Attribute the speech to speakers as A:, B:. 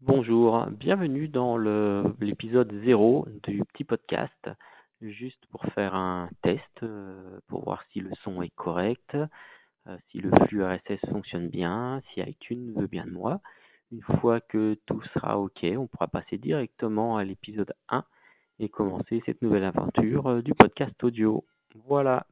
A: Bonjour, bienvenue dans l'épisode 0 du petit podcast, juste pour faire un test, euh, pour voir si le son est correct, euh, si le flux RSS fonctionne bien, si iTunes veut bien de moi. Une fois que tout sera OK, on pourra passer directement à l'épisode 1 et commencer cette nouvelle aventure euh, du podcast audio. Voilà.